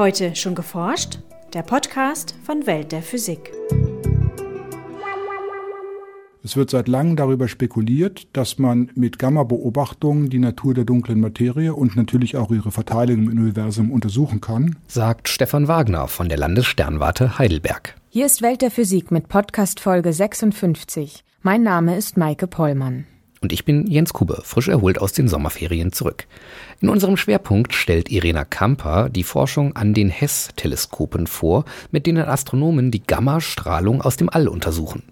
Heute schon geforscht? Der Podcast von Welt der Physik. Es wird seit langem darüber spekuliert, dass man mit Gamma-Beobachtungen die Natur der dunklen Materie und natürlich auch ihre Verteilung im Universum untersuchen kann, sagt Stefan Wagner von der Landessternwarte Heidelberg. Hier ist Welt der Physik mit Podcast Folge 56. Mein Name ist Maike Pollmann. Und ich bin Jens Kube, frisch erholt aus den Sommerferien zurück. In unserem Schwerpunkt stellt Irena Kamper die Forschung an den HESS-Teleskopen vor, mit denen Astronomen die Gammastrahlung aus dem All untersuchen.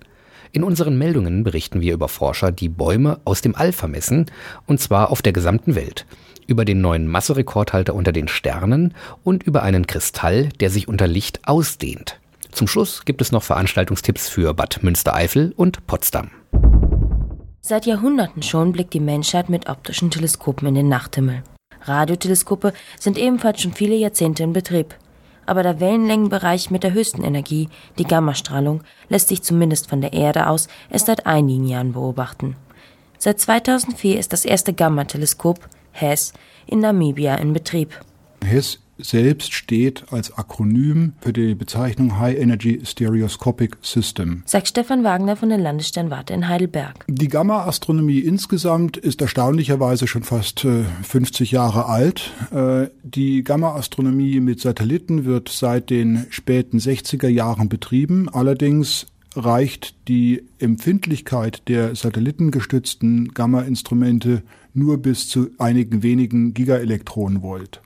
In unseren Meldungen berichten wir über Forscher, die Bäume aus dem All vermessen, und zwar auf der gesamten Welt, über den neuen Masserekordhalter unter den Sternen und über einen Kristall, der sich unter Licht ausdehnt. Zum Schluss gibt es noch Veranstaltungstipps für Bad Münstereifel und Potsdam. Seit Jahrhunderten schon blickt die Menschheit mit optischen Teleskopen in den Nachthimmel. Radioteleskope sind ebenfalls schon viele Jahrzehnte in Betrieb aber der Wellenlängenbereich mit der höchsten Energie, die Gammastrahlung, lässt sich zumindest von der Erde aus erst seit einigen Jahren beobachten. Seit 2004 ist das erste Gamma-Teleskop, HESS, in Namibia in Betrieb. HESS selbst steht als Akronym für die Bezeichnung High Energy Stereoscopic System. Sagt Stefan Wagner von der Landessternwarte in Heidelberg. Die Gamma-Astronomie insgesamt ist erstaunlicherweise schon fast äh, 50 Jahre alt. Äh, die Gamma-Astronomie mit Satelliten wird seit den späten 60er Jahren betrieben. Allerdings reicht die Empfindlichkeit der satellitengestützten Gamma-Instrumente nur bis zu einigen wenigen Gigaelektronenvolt.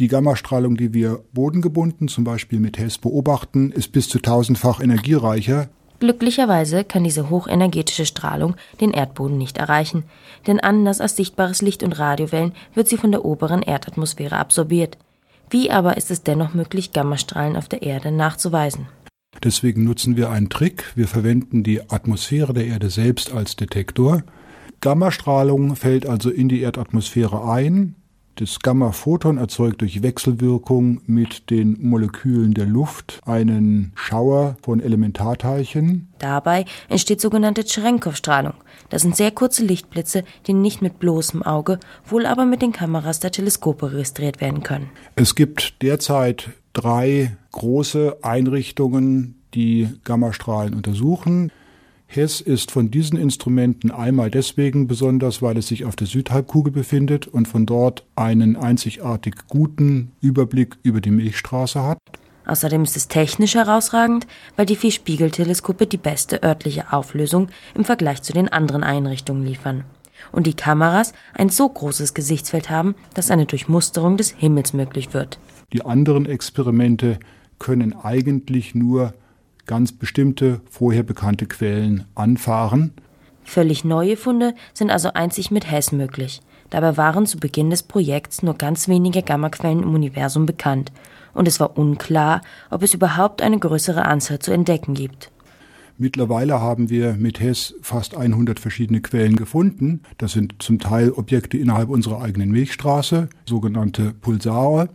Die Gammastrahlung, die wir bodengebunden, zum Beispiel mit HESS, beobachten, ist bis zu tausendfach energiereicher. Glücklicherweise kann diese hochenergetische Strahlung den Erdboden nicht erreichen, denn anders als sichtbares Licht und Radiowellen wird sie von der oberen Erdatmosphäre absorbiert. Wie aber ist es dennoch möglich, Gammastrahlen auf der Erde nachzuweisen? Deswegen nutzen wir einen Trick. Wir verwenden die Atmosphäre der Erde selbst als Detektor. Gammastrahlung fällt also in die Erdatmosphäre ein, das Gamma-Photon erzeugt durch Wechselwirkung mit den Molekülen der Luft einen Schauer von Elementarteilchen. Dabei entsteht sogenannte Cherenkov-Strahlung. Das sind sehr kurze Lichtblitze, die nicht mit bloßem Auge, wohl aber mit den Kameras der Teleskope registriert werden können. Es gibt derzeit drei große Einrichtungen, die Gammastrahlen untersuchen. Hess ist von diesen Instrumenten einmal deswegen besonders, weil es sich auf der Südhalbkugel befindet und von dort einen einzigartig guten Überblick über die Milchstraße hat. Außerdem ist es technisch herausragend, weil die vier Spiegelteleskope die beste örtliche Auflösung im Vergleich zu den anderen Einrichtungen liefern. Und die Kameras ein so großes Gesichtsfeld haben, dass eine Durchmusterung des Himmels möglich wird. Die anderen Experimente können eigentlich nur ganz bestimmte vorher bekannte Quellen anfahren. Völlig neue Funde sind also einzig mit Hess möglich. Dabei waren zu Beginn des Projekts nur ganz wenige Gammaquellen im Universum bekannt und es war unklar, ob es überhaupt eine größere Anzahl zu entdecken gibt. Mittlerweile haben wir mit Hess fast 100 verschiedene Quellen gefunden. Das sind zum Teil Objekte innerhalb unserer eigenen Milchstraße, sogenannte Pulsare.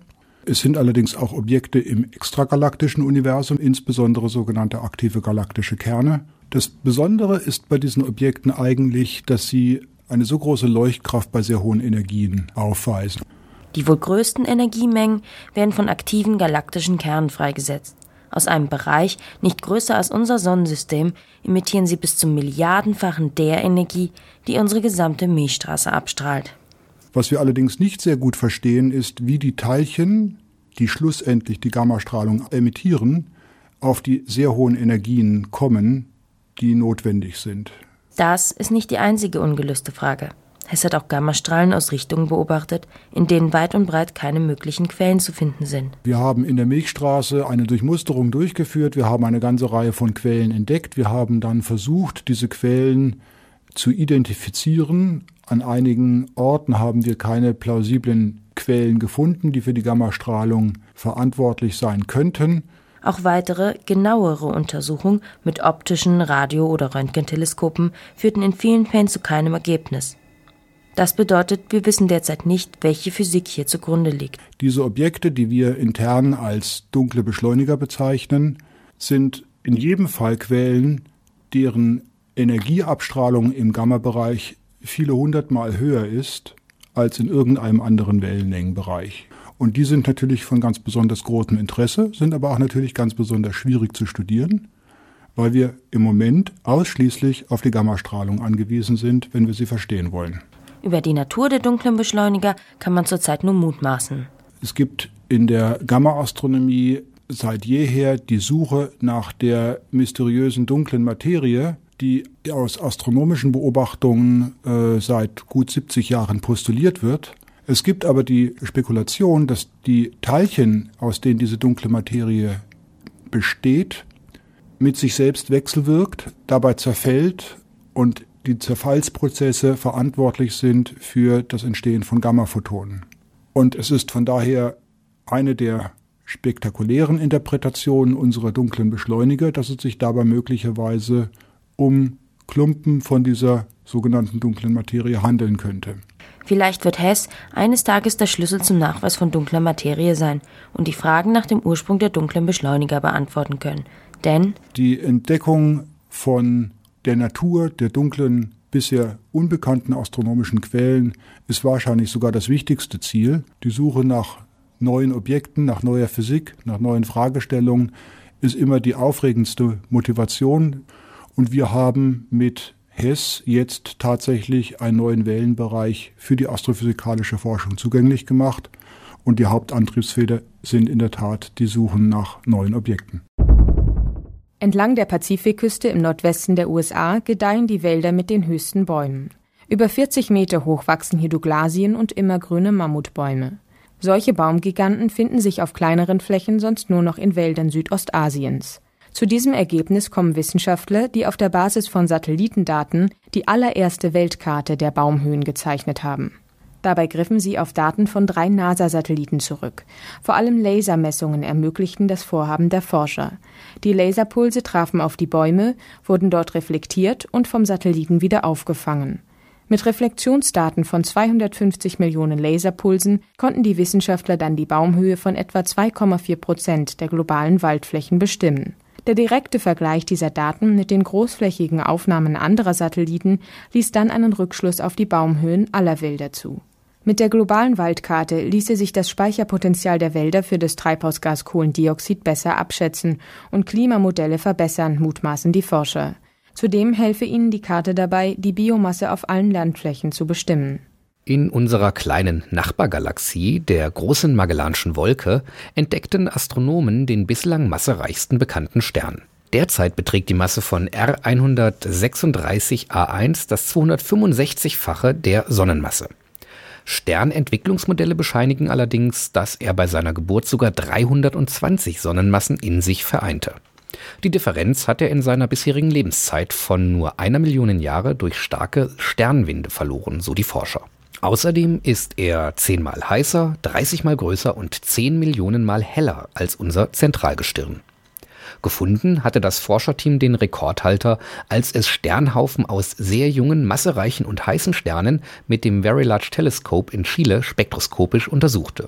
Es sind allerdings auch Objekte im extragalaktischen Universum, insbesondere sogenannte aktive galaktische Kerne. Das Besondere ist bei diesen Objekten eigentlich, dass sie eine so große Leuchtkraft bei sehr hohen Energien aufweisen. Die wohl größten Energiemengen werden von aktiven galaktischen Kernen freigesetzt. Aus einem Bereich nicht größer als unser Sonnensystem emittieren sie bis zum Milliardenfachen der Energie, die unsere gesamte Milchstraße abstrahlt. Was wir allerdings nicht sehr gut verstehen, ist, wie die Teilchen, die schlussendlich die Gammastrahlung emittieren, auf die sehr hohen Energien kommen, die notwendig sind. Das ist nicht die einzige ungelöste Frage. Es hat auch Gammastrahlen aus Richtungen beobachtet, in denen weit und breit keine möglichen Quellen zu finden sind. Wir haben in der Milchstraße eine Durchmusterung durchgeführt, wir haben eine ganze Reihe von Quellen entdeckt, wir haben dann versucht, diese Quellen zu identifizieren, an einigen Orten haben wir keine plausiblen Quellen gefunden, die für die Gammastrahlung verantwortlich sein könnten. Auch weitere, genauere Untersuchungen mit optischen Radio- oder Röntgenteleskopen führten in vielen Fällen zu keinem Ergebnis. Das bedeutet, wir wissen derzeit nicht, welche Physik hier zugrunde liegt. Diese Objekte, die wir intern als dunkle Beschleuniger bezeichnen, sind in jedem Fall Quellen, deren Energieabstrahlung im Gamma-Bereich viele hundertmal höher ist als in irgendeinem anderen Wellenlängenbereich. Und die sind natürlich von ganz besonders großem Interesse, sind aber auch natürlich ganz besonders schwierig zu studieren, weil wir im Moment ausschließlich auf die Gammastrahlung angewiesen sind, wenn wir sie verstehen wollen. Über die Natur der dunklen Beschleuniger kann man zurzeit nur mutmaßen. Es gibt in der Gamma-Astronomie seit jeher die Suche nach der mysteriösen dunklen Materie, die aus astronomischen Beobachtungen äh, seit gut 70 Jahren postuliert wird. Es gibt aber die Spekulation, dass die Teilchen, aus denen diese dunkle Materie besteht, mit sich selbst wechselwirkt, dabei zerfällt und die Zerfallsprozesse verantwortlich sind für das Entstehen von Gammaphotonen. Und es ist von daher eine der spektakulären Interpretationen unserer dunklen Beschleuniger, dass es sich dabei möglicherweise um Klumpen von dieser sogenannten dunklen Materie handeln könnte. Vielleicht wird Hess eines Tages der Schlüssel zum Nachweis von dunkler Materie sein und die Fragen nach dem Ursprung der dunklen Beschleuniger beantworten können. Denn die Entdeckung von der Natur der dunklen, bisher unbekannten astronomischen Quellen ist wahrscheinlich sogar das wichtigste Ziel. Die Suche nach neuen Objekten, nach neuer Physik, nach neuen Fragestellungen ist immer die aufregendste Motivation. Und wir haben mit Hess jetzt tatsächlich einen neuen Wellenbereich für die astrophysikalische Forschung zugänglich gemacht. Und die Hauptantriebsfeder sind in der Tat die Suchen nach neuen Objekten. Entlang der Pazifikküste im Nordwesten der USA gedeihen die Wälder mit den höchsten Bäumen. Über 40 Meter hoch wachsen hier Douglasien und immergrüne Mammutbäume. Solche Baumgiganten finden sich auf kleineren Flächen sonst nur noch in Wäldern Südostasiens. Zu diesem Ergebnis kommen Wissenschaftler, die auf der Basis von Satellitendaten die allererste Weltkarte der Baumhöhen gezeichnet haben. Dabei griffen sie auf Daten von drei NASA-Satelliten zurück. Vor allem Lasermessungen ermöglichten das Vorhaben der Forscher. Die Laserpulse trafen auf die Bäume, wurden dort reflektiert und vom Satelliten wieder aufgefangen. Mit Reflexionsdaten von 250 Millionen Laserpulsen konnten die Wissenschaftler dann die Baumhöhe von etwa 2,4 Prozent der globalen Waldflächen bestimmen. Der direkte Vergleich dieser Daten mit den großflächigen Aufnahmen anderer Satelliten ließ dann einen Rückschluss auf die Baumhöhen aller Wälder zu. Mit der globalen Waldkarte ließe sich das Speicherpotenzial der Wälder für das Treibhausgas Kohlendioxid besser abschätzen und Klimamodelle verbessern, mutmaßen die Forscher. Zudem helfe ihnen die Karte dabei, die Biomasse auf allen Landflächen zu bestimmen. In unserer kleinen Nachbargalaxie, der großen Magellanischen Wolke, entdeckten Astronomen den bislang massereichsten bekannten Stern. Derzeit beträgt die Masse von R 136 A1 das 265-fache der Sonnenmasse. Sternentwicklungsmodelle bescheinigen allerdings, dass er bei seiner Geburt sogar 320 Sonnenmassen in sich vereinte. Die Differenz hat er in seiner bisherigen Lebenszeit von nur einer Million Jahre durch starke Sternwinde verloren, so die Forscher. Außerdem ist er zehnmal heißer, 30 mal größer und 10 Millionen Mal heller als unser Zentralgestirn. Gefunden hatte das Forscherteam den Rekordhalter, als es Sternhaufen aus sehr jungen, massereichen und heißen Sternen mit dem Very Large Telescope in Chile spektroskopisch untersuchte.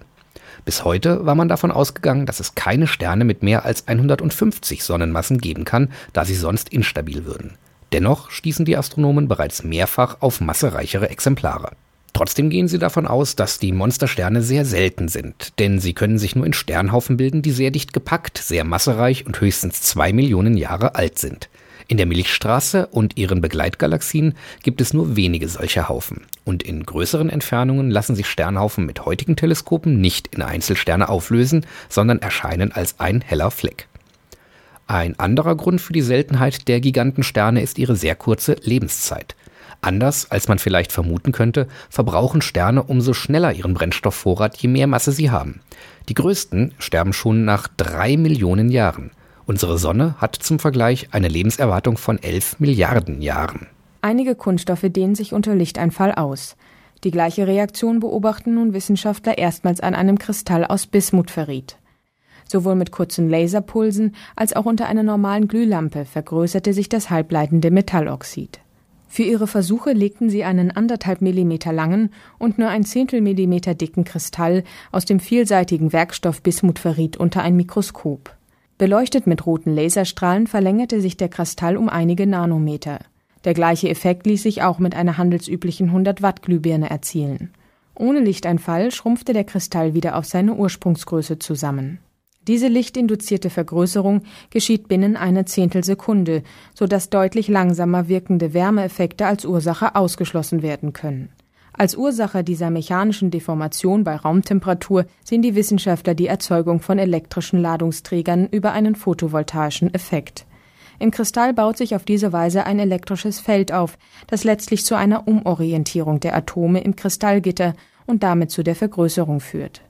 Bis heute war man davon ausgegangen, dass es keine Sterne mit mehr als 150 Sonnenmassen geben kann, da sie sonst instabil würden. Dennoch stießen die Astronomen bereits mehrfach auf massereichere Exemplare. Trotzdem gehen sie davon aus, dass die Monstersterne sehr selten sind, denn sie können sich nur in Sternhaufen bilden, die sehr dicht gepackt, sehr massereich und höchstens zwei Millionen Jahre alt sind. In der Milchstraße und ihren Begleitgalaxien gibt es nur wenige solcher Haufen. Und in größeren Entfernungen lassen sich Sternhaufen mit heutigen Teleskopen nicht in Einzelsterne auflösen, sondern erscheinen als ein heller Fleck. Ein anderer Grund für die Seltenheit der Gigantensterne ist ihre sehr kurze Lebenszeit. Anders als man vielleicht vermuten könnte, verbrauchen Sterne umso schneller ihren Brennstoffvorrat, je mehr Masse sie haben. Die größten sterben schon nach drei Millionen Jahren. Unsere Sonne hat zum Vergleich eine Lebenserwartung von 11 Milliarden Jahren. Einige Kunststoffe dehnen sich unter Lichteinfall aus. Die gleiche Reaktion beobachten nun Wissenschaftler erstmals an einem Kristall aus Bismutferrit. Sowohl mit kurzen Laserpulsen als auch unter einer normalen Glühlampe vergrößerte sich das halbleitende Metalloxid. Für ihre Versuche legten sie einen anderthalb Millimeter langen und nur ein Zehntel Millimeter dicken Kristall aus dem vielseitigen Werkstoff Bismutferrit unter ein Mikroskop. Beleuchtet mit roten Laserstrahlen verlängerte sich der Kristall um einige Nanometer. Der gleiche Effekt ließ sich auch mit einer handelsüblichen 100 Watt Glühbirne erzielen. Ohne Lichteinfall schrumpfte der Kristall wieder auf seine Ursprungsgröße zusammen. Diese lichtinduzierte Vergrößerung geschieht binnen einer Zehntelsekunde, so dass deutlich langsamer wirkende Wärmeeffekte als Ursache ausgeschlossen werden können. Als Ursache dieser mechanischen Deformation bei Raumtemperatur sehen die Wissenschaftler die Erzeugung von elektrischen Ladungsträgern über einen photovoltaischen Effekt. Im Kristall baut sich auf diese Weise ein elektrisches Feld auf, das letztlich zu einer Umorientierung der Atome im Kristallgitter und damit zu der Vergrößerung führt.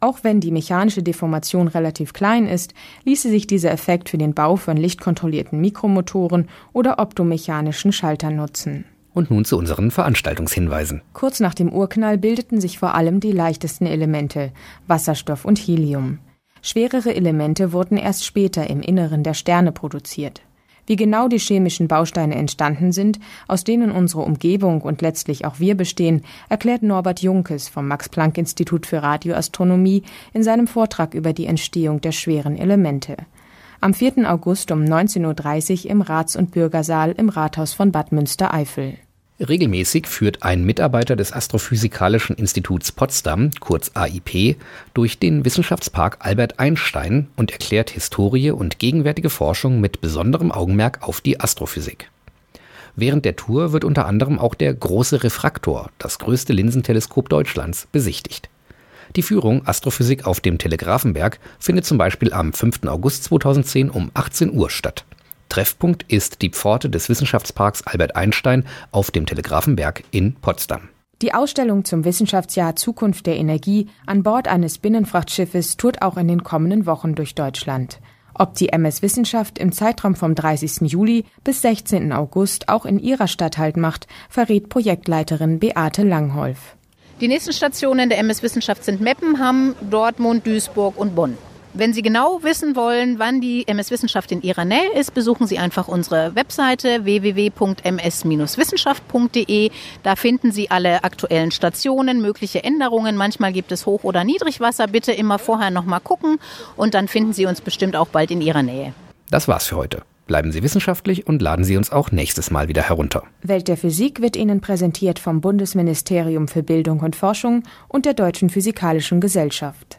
Auch wenn die mechanische Deformation relativ klein ist, ließe sich dieser Effekt für den Bau von lichtkontrollierten Mikromotoren oder optomechanischen Schaltern nutzen. Und nun zu unseren Veranstaltungshinweisen. Kurz nach dem Urknall bildeten sich vor allem die leichtesten Elemente Wasserstoff und Helium. Schwerere Elemente wurden erst später im Inneren der Sterne produziert. Wie genau die chemischen Bausteine entstanden sind, aus denen unsere Umgebung und letztlich auch wir bestehen, erklärt Norbert Junkes vom Max-Planck-Institut für Radioastronomie in seinem Vortrag über die Entstehung der schweren Elemente. Am 4. August um 19.30 Uhr im Rats- und Bürgersaal im Rathaus von Bad Münstereifel. Regelmäßig führt ein Mitarbeiter des Astrophysikalischen Instituts Potsdam, kurz AIP, durch den Wissenschaftspark Albert Einstein und erklärt Historie und gegenwärtige Forschung mit besonderem Augenmerk auf die Astrophysik. Während der Tour wird unter anderem auch der Große Refraktor, das größte Linsenteleskop Deutschlands, besichtigt. Die Führung Astrophysik auf dem Telegrafenberg findet zum Beispiel am 5. August 2010 um 18 Uhr statt. Treffpunkt ist die Pforte des Wissenschaftsparks Albert Einstein auf dem Telegrafenberg in Potsdam. Die Ausstellung zum Wissenschaftsjahr Zukunft der Energie an Bord eines Binnenfrachtschiffes tourt auch in den kommenden Wochen durch Deutschland. Ob die MS Wissenschaft im Zeitraum vom 30. Juli bis 16. August auch in ihrer Stadt Halt macht, verrät Projektleiterin Beate Langholf. Die nächsten Stationen der MS Wissenschaft sind Meppenham, Dortmund, Duisburg und Bonn. Wenn Sie genau wissen wollen, wann die MS Wissenschaft in Ihrer Nähe ist, besuchen Sie einfach unsere Webseite www.ms-wissenschaft.de. Da finden Sie alle aktuellen Stationen, mögliche Änderungen. Manchmal gibt es Hoch- oder Niedrigwasser. Bitte immer vorher nochmal gucken und dann finden Sie uns bestimmt auch bald in Ihrer Nähe. Das war's für heute. Bleiben Sie wissenschaftlich und laden Sie uns auch nächstes Mal wieder herunter. Welt der Physik wird Ihnen präsentiert vom Bundesministerium für Bildung und Forschung und der Deutschen Physikalischen Gesellschaft.